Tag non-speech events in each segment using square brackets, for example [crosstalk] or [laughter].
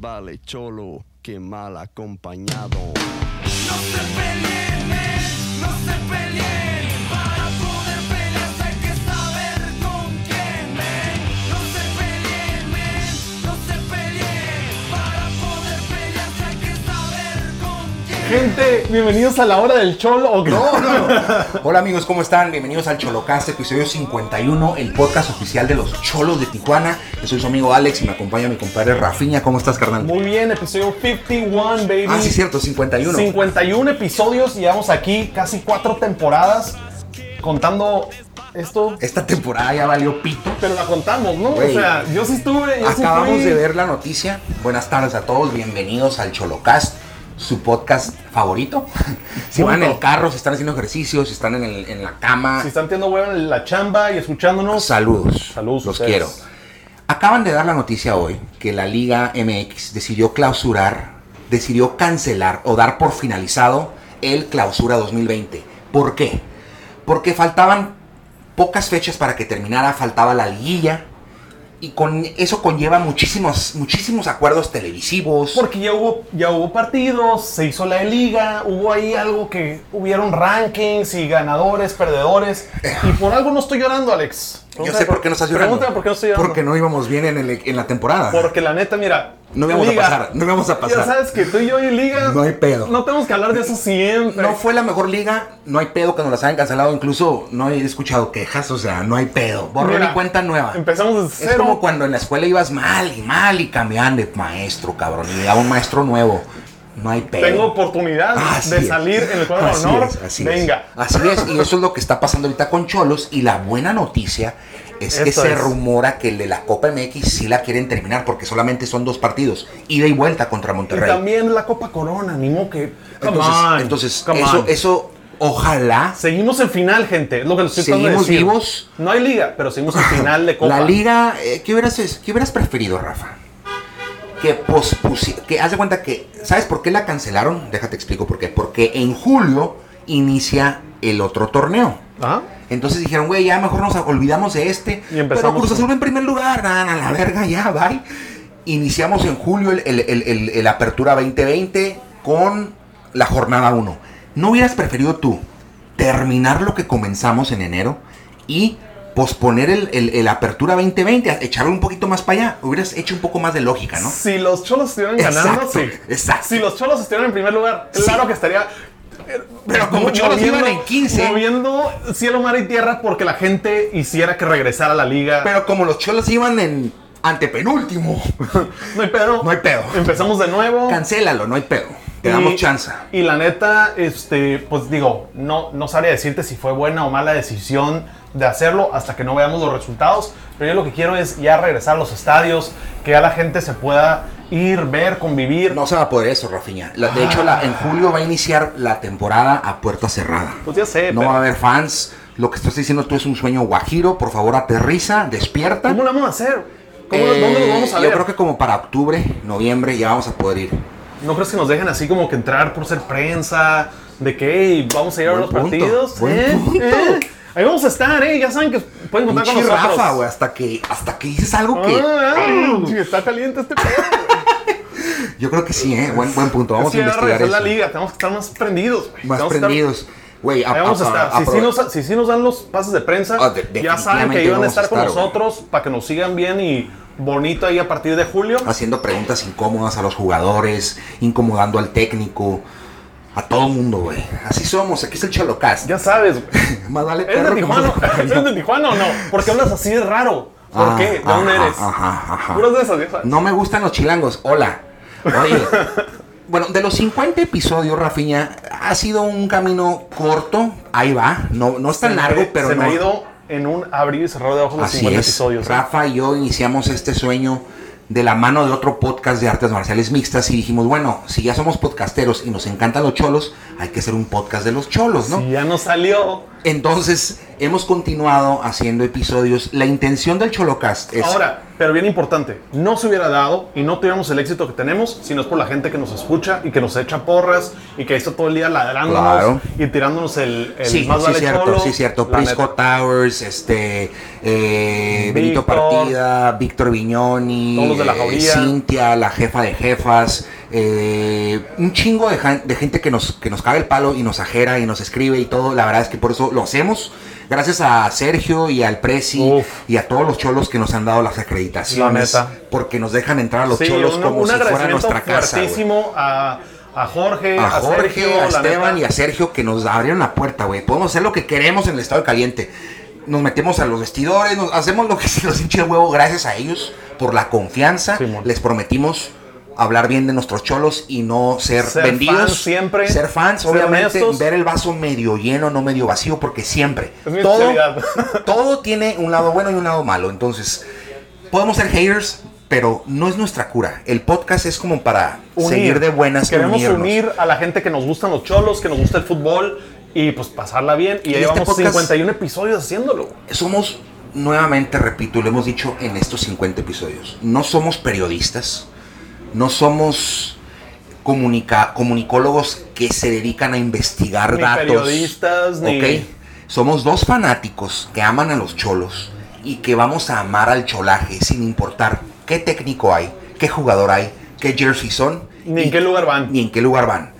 vale cholo que mal acompañado. No se peleen, no se peleen. Gente, bienvenidos a la hora del cholo. ¿o qué? [laughs] Hola amigos, ¿cómo están? Bienvenidos al Cholocast, episodio 51, el podcast oficial de los Cholos de Tijuana. Yo soy su amigo Alex y me acompaña mi compadre Rafiña. ¿Cómo estás, carnal? Muy bien, episodio 51, baby. Ah, sí, cierto, 51. 51 episodios, llevamos aquí casi cuatro temporadas contando esto, Esta temporada ya valió pito. pero la contamos, ¿no? O sea, yo sí estuve, yo Acabamos de ver la noticia. Buenas tardes a todos, bienvenidos al Cholocast, su podcast favorito. [laughs] si van en el carro, si están haciendo ejercicios, si están en, el- en la cama, Si están teniendo huevo en la chamba y escuchándonos, saludos. Saludos, Los ustedes. quiero. Acaban de dar la noticia hoy que la Liga MX decidió clausurar, decidió cancelar o dar por finalizado el clausura 2020. ¿Por qué? Porque faltaban pocas fechas para que terminara, faltaba la liguilla y con eso conlleva muchísimos, muchísimos acuerdos televisivos. porque ya hubo, ya hubo partidos, se hizo la liga, hubo ahí algo que hubieron rankings y ganadores, perdedores. Y por algo no estoy llorando, Alex. Yo sé por qué no estás llorando. Pregúntame por qué no estoy llorando. Porque no íbamos bien en, el- en la temporada. Porque la neta, mira. No íbamos a pasar, no íbamos a pasar. Ya sabes que tú y yo y Liga. No hay pedo. No tenemos que hablar de eso siempre. No fue la mejor liga, no hay pedo que nos las hayan cancelado, incluso no he escuchado quejas, o sea, no hay pedo. Borrón Mira, y cuenta nueva. Empezamos de Es cero. como cuando en la escuela ibas mal y mal y cambiaban de maestro, cabrón, y llegaba un maestro nuevo. No hay pedo. Tengo oportunidad Así de es. salir en el cuadro de honor. es, así Venga. Es. Así es, y eso es lo que está pasando ahorita con Cholos. Y la buena noticia es que se es. rumora que el de la Copa MX sí la quieren terminar porque solamente son dos partidos, ida y vuelta contra Y Monterrey. también la Copa Corona, ni modo que. Come entonces, on, entonces come eso, on. eso, ojalá Seguimos en final, gente. Es lo que les estoy tratando de Seguimos decir. vivos. No hay liga, pero seguimos en final de [laughs] Copa. La liga, eh, ¿qué, hubieras, ¿qué hubieras preferido, Rafa? Que pospusi que haz de cuenta que, ¿sabes por qué la cancelaron? Déjate explico por qué. Porque en julio inicia el otro torneo. Ajá. Entonces dijeron, güey, ya mejor nos olvidamos de este. Y Pero Cruz Azul en primer lugar, a la verga, ya, bye. Iniciamos en julio el, el- el- el- el Apertura 2020 con la jornada 1. ¿No hubieras preferido tú terminar lo que comenzamos en enero y posponer el, el- el Apertura 2020, echarlo un poquito más para allá? Hubieras hecho un poco más de lógica, ¿no? Si los cholos estuvieran ganando, Exacto, sí. exacto. Si los cholos estuvieran en primer lugar, claro que estaría. Pero como Cholos iban en 15. Moviendo cielo, mar y tierra porque la gente hiciera que regresara a la liga. Pero como los cholos iban en antepenúltimo, [laughs] no hay pedo. no hay pedo. Empezamos de nuevo. Cancélalo, no hay pedo. Te Y- damos chance. Y la neta, este, pues digo, no, no sabría decirte si fue buena o mala decisión de hacerlo hasta que no veamos los resultados. Pero yo lo que quiero es ya regresar a los estadios, que ya la gente se pueda ir, ver, convivir. No se va a poder eso, Rafiña. La- de hecho, la- en julio va a iniciar la temporada a puerta cerrada. Pues ya sé, No pero va a haber fans. Lo que estás diciendo tú es un sueño guajiro. Por favor, aterriza, despierta. ¿cómo lo vamos a hacer? ¿Cómo, Eh, ¿Dónde lo vamos a Yo ver? creo que como para octubre, noviembre ya vamos a poder ir. ¿No crees que nos dejen así como que entrar por ser prensa? De que hey, vamos a ir a los punto, partidos. ¿eh? ¿eh? Ahí vamos a estar, ¿eh? Ya saben que pueden contar con Pinche nosotros. Rafa, güey, hasta que, hasta que dices algo que... Ah, ay, está caliente este pedo. Yo creo que sí, ¿eh? Buen, buen punto. Vamos que a investigar eso. la liga, tenemos que estar más prendidos. güey. Más Tenemos prendidos. Güey, vamos a, estar. si, sí nos, si sí nos dan los pases de prensa, Ah, de- ya saben que iban a estar con estar, nosotros para que nos sigan bien y bonito ahí a partir de julio. haciendo preguntas incómodas a los jugadores, incomodando al técnico, a todo mundo, güey. Así somos, aquí es el Cholocast. Ya sabes, güey. [laughs] Más vale ¿Eres de Tijuana? ¿Eres [laughs] de Tijuana o no? ¿Por qué hablas así de raro? ¿Por Ah, qué? ¿De dónde ajá, eres? Ajá, ajá. Puras de esas, ya sabes. No me gustan los chilangos. Hola. Oye. [laughs] Bueno, de los 50 episodios, Rafiña, ha sido un camino corto. Ahí va. No, no es tan Se me- largo, pero se no. me ha ido en un abrir y cerrar de ojos los Así 50 es. episodios. ¿eh? Rafa y yo iniciamos este sueño de la mano de otro podcast de artes marciales mixtas y dijimos, bueno, si ya somos podcasteros y nos encantan los cholos, hay que hacer un podcast de los cholos, ¿no? Si ya nos salió. Entonces, hemos continuado haciendo episodios. La intención del Cholocast es. Ahora, pero bien importante, no se hubiera dado y no tuviéramos el éxito que tenemos si no es por la gente que nos escucha y que nos echa porras y que está todo el día ladrándonos Claro. y tirándonos el, el Sí, más sí, vale cierto, cholo, sí, cierto. Prisco neta. Towers, este, eh, Benito. Partida, Víctor Viñoni, Todos los de la eh. Cintia, la jefa de jefas, eh, un chingo de, gente que nos, que nos caga el palo y nos ajera y nos escribe y todo. La verdad es que por eso lo hacemos. Gracias a Sergio y al Prezi Uf. y a todos los cholos que nos han dado las acreditaciones. La. Porque nos dejan entrar a los Sí, cholos un, como un si fuera nuestra casa. a, a Jorge, a a, Jorge, Sergio, a la Esteban y a Sergio que nos abrieron la puerta, güey. Podemos hacer lo que queremos en el estado caliente. Nos metemos a los vestidores, nos hacemos lo que se nos hinche el huevo gracias a ellos por la confianza. Les prometimos hablar bien de nuestros cholos y no ser, Ser vendidos. fans siempre, Ser fans, ser obviamente, honestos. ver el vaso medio lleno, no medio vacío, porque siempre. Es todo, [laughs] todo tiene un lado bueno y un lado malo. Entonces, podemos ser haters, pero no es nuestra cura. El podcast es como para Unir. seguir de buenas Queremos unirnos. unir a la gente que nos gustan los cholos, que nos gusta el fútbol y pues pasarla bien. Y ya Y este llevamos podcast- 51 episodios haciéndolo. somos, nuevamente repito, y lo hemos dicho en estos 50 episodios, no somos periodistas, no somos comunica, comunicólogos que se dedican a investigar Ni datos. periodistas, ni- ¿ok? Somos dos fanáticos que aman a los cholos y que vamos a amar al cholaje sin importar qué técnico hay, qué jugador hay, qué jersey son. Ni en y- qué lugar van. Ni en qué lugar van.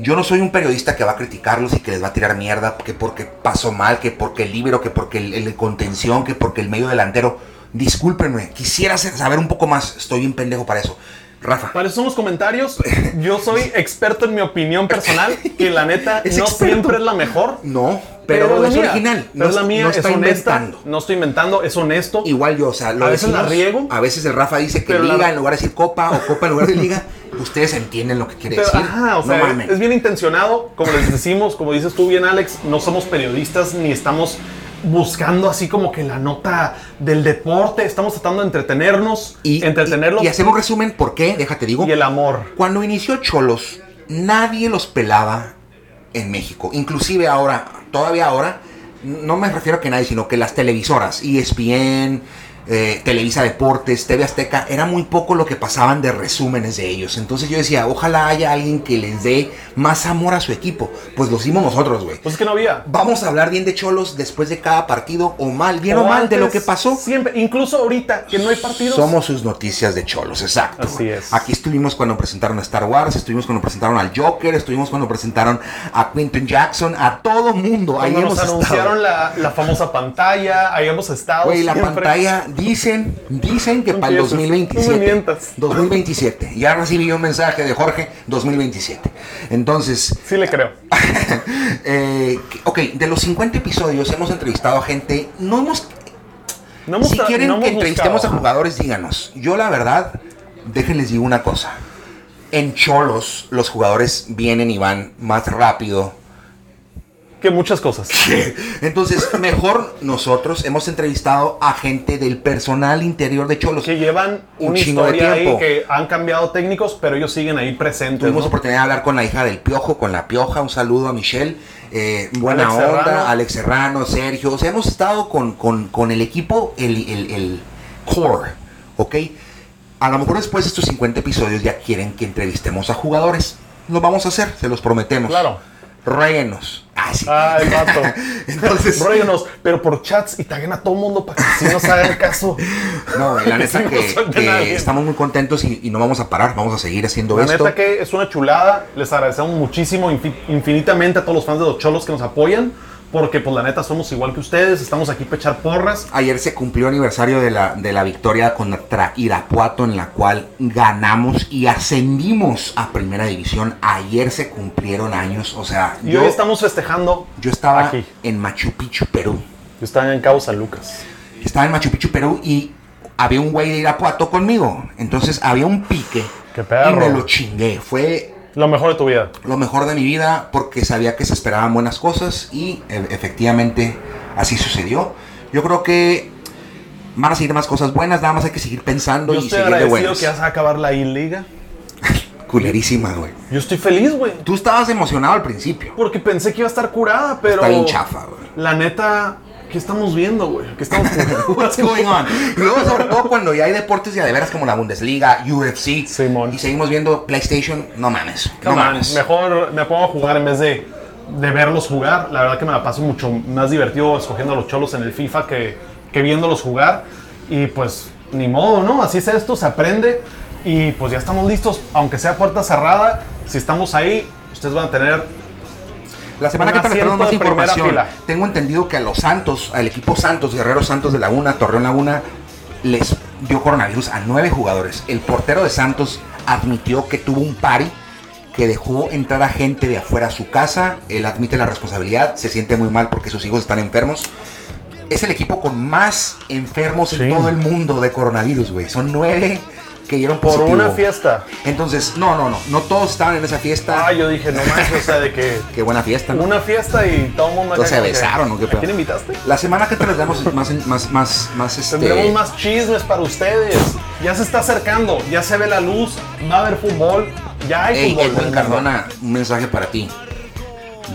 Yo no soy un periodista que va a criticarlos y que les va a tirar mierda, que porque pasó mal, que porque el libro, que porque el, el contención, que porque el medio delantero. Discúlpenme, quisiera saber un poco más. Estoy bien pendejo para eso. Rafa, eso son los comentarios. Yo soy experto en mi opinión personal, [laughs] que la neta Es no experto. siempre es la mejor. no, pero, es mía. original. Pero no, es la mía, no es honesta. inventando. No estoy inventando, es honesto. Igual yo, o sea, lo A veces la riego. A veces el Rafa dice que la- liga en lugar de decir copa o copa en lugar de liga. [laughs] Ustedes entienden lo que quiere Pero, decir. ajá, o no sea, mamen. es bien intencionado, como les decimos, como dices tú bien, Alex, no somos periodistas ni estamos buscando así como que la nota del deporte, estamos tratando de entretenernos, y, entretenerlos y, y hacer un resumen, ¿por qué? Déjate digo. y el amor. Cuando inició Cholos, nadie los pelaba en México. Inclusive ahora, todavía ahora, no me refiero a que nadie, sino que las televisoras, ESPN, eh, Televisa Deportes, TV Azteca, era muy poco lo que pasaban de resúmenes de ellos. Entonces yo decía, ojalá haya alguien que les dé más amor a su equipo. Pues lo hicimos nosotros, güey. Pues es que no había. Vamos a hablar bien de Cholos después de cada partido, o mal, bien o, mal de lo que pasó. Siempre, incluso ahorita que no hay partidos. Somos sus noticias de cholos, exacto. Así es. Aquí estuvimos cuando presentaron a Star Wars, estuvimos cuando presentaron al Joker, estuvimos cuando presentaron a Quentin Jackson, a todo mundo. Ahí Cuando hemos nos anunciaron estado. la, la famosa pantalla, ahí hemos estado. Güey, la pantalla dicen, dicen que para el empieces, 2027. no me mientas. 2027. Ya recibí un mensaje de Jorge, 2027. Entonces, Sí le creo. [laughs] eh, ok, de los 50 episodios hemos entrevistado a gente, no hemos No hemos si quieren no hemos que entrevistemos buscado. a jugadores, díganos. Yo la verdad, déjenles digo una cosa. En Cholos los jugadores vienen y van más rápido. Que muchas cosas. [laughs] Entonces, mejor nosotros hemos entrevistado a gente del personal interior de Cholos. Que llevan Un una chingo de historia ahí tiempo. que han cambiado técnicos, pero ellos siguen ahí presentes. Tuvimos ¿no? oportunidad de hablar con la hija del Piojo, con la Pioja. Un saludo a Michelle. Eh, buena Alex onda, Serrano. Alex Serrano, Sergio. O sea, hemos estado con, con- con el equipo, el, el- el core, ¿ok? A lo mejor después de estos 50 episodios ya quieren que entrevistemos a jugadores. Lo vamos a hacer, se los prometemos. Claro. Ruéguenos. Ah, sí. Ah, el vato. [laughs] Entonces- Ruéguenos, pero por chats y taguen a todo el mundo para que así nos hagan caso. No, la neta [laughs] no que, estamos muy contentos y, y no vamos a parar, vamos a seguir haciendo La esto. neta que es una chulada. Les agradecemos muchísimo, infi- infinitamente a todos los fans de los cholos que nos apoyan. Porque, pues, la neta, somos igual que ustedes. Estamos aquí para echar porras. Ayer se cumplió aniversario de la, de la victoria contra Irapuato en la cual ganamos y ascendimos a primera división. Ayer se cumplieron años, o sea, Y yo, hoy estamos festejando. yo estaba aquí. en Machu Picchu, Perú. Yo estaba en Cabo San Lucas. Estaba en Machu Picchu, Perú y había un güey de Irapuato conmigo. Entonces había un pique ¡Qué perro! y me lo chingué. Fue Lo mejor de tu vida. lo mejor de mi vida porque sabía que se esperaban buenas cosas y e- efectivamente así sucedió. Yo creo que van a seguir más cosas buenas, nada más hay que seguir pensando Yo y seguir de buenas. que vas a acabar la I-Liga. [laughs] Culerísima, güey. Yo estoy feliz, güey. Tú estabas emocionado al principio. Porque pensé que iba a estar curada, pero. Está bien chafa, güey. la neta, ¿qué estamos viendo, güey? ¿Qué estamos? [laughs] What's going on? Y luego, sobre todo, cuando ya hay deportes ya de veras como la Bundesliga, UFC, Simón. y seguimos viendo PlayStation, no mames. No on, mames. Mejor me pongo a jugar en vez de, de verlos jugar. La verdad que me la paso mucho más divertido escogiendo a los cholos en el FIFA que, que viéndolos jugar. Y pues, ni modo, ¿no? Así es esto, se aprende. Y pues ya estamos listos, aunque sea puerta cerrada. Si estamos ahí, ustedes van a tener La semana que les tenemos más información. Tengo entendido que a los Santos, al equipo Santos, Guerreros Santos de Laguna, Torreón Laguna, les dio coronavirus a nueve jugadores. El portero de Santos admitió que tuvo un pari que dejó entrar a gente de afuera a su casa. Él admite la responsabilidad, se siente muy mal porque sus hijos están enfermos. Es el equipo con más enfermos Sí. en todo el mundo de coronavirus, güey. Son nueve que dieron por una fiesta. Entonces, no, no, no. No todos estaban en esa fiesta. Ah, yo dije, no manches, o sea, de que [laughs] Qué buena fiesta, ¿no? una fiesta y todo el mundo Entonces se besaron, ¿o qué ¿A quién invitaste? La semana que les damos más, más, más, más, este... Tendremos más chismes para ustedes. Ya se está acercando, ya se ve la luz, va a haber fútbol, ya hay Ey, fútbol. Edwin Cardona, un mensaje para ti.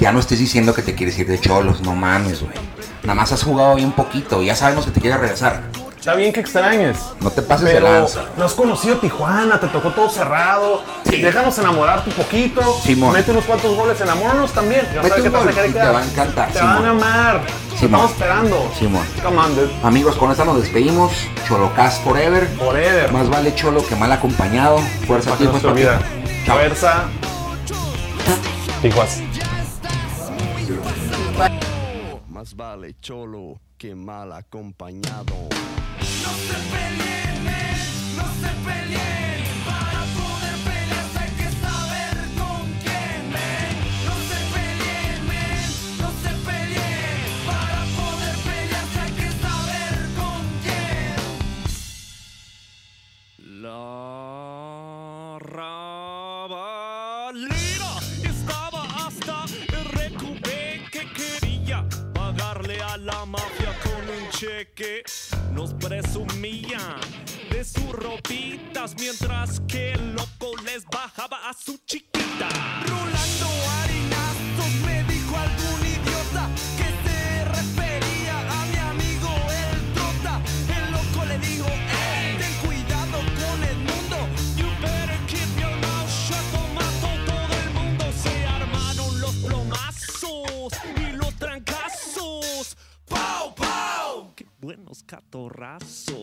Ya no estés diciendo que te quieres ir de cholos, no mames, güey. Nada más has jugado bien poquito, ya sabemos que te quieres regresar. Está bien que extrañes. No te pases de lanza. no has conocido Tijuana, te tocó todo cerrado. Sí. Déjanos enamorarte un poquito. Simón. Mete unos cuantos goles, enamóranos también. Ya Mete sabes un te gol y te quedar. va a encantar, Te Simón. van a amar. Te Simón. Estamos esperando. Simón. Come on, dude. Amigos, con esta nos despedimos. Cholocast Forever. Forever. Más vale cholo que mal acompañado. Fuerza, no papi. Chao. Fuerza. Tijuas. Más vale cholo que mal acompañado. No se peleen, no se peleen. Para poder pelear hay que saber con quién. No se peleen, no se peleen. Para poder pelear hay que saber con quién. La con un cheque. Nos presumían de sus ropitas mientras que el loco les bajaba a su chiquita. Rolando abraço.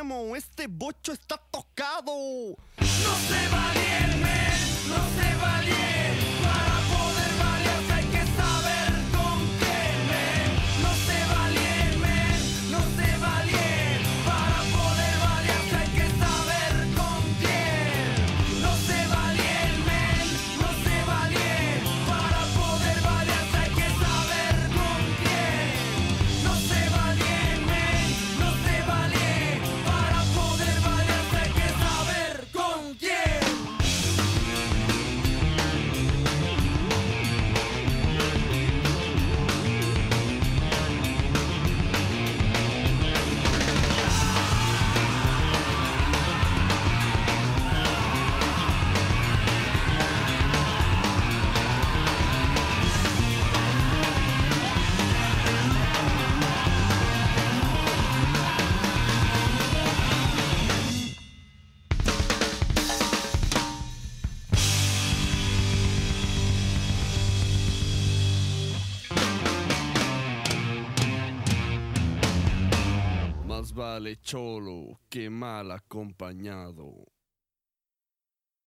Problema, este bocho está tocado. No se va bien, men, no se va Cholo que mal acompañado.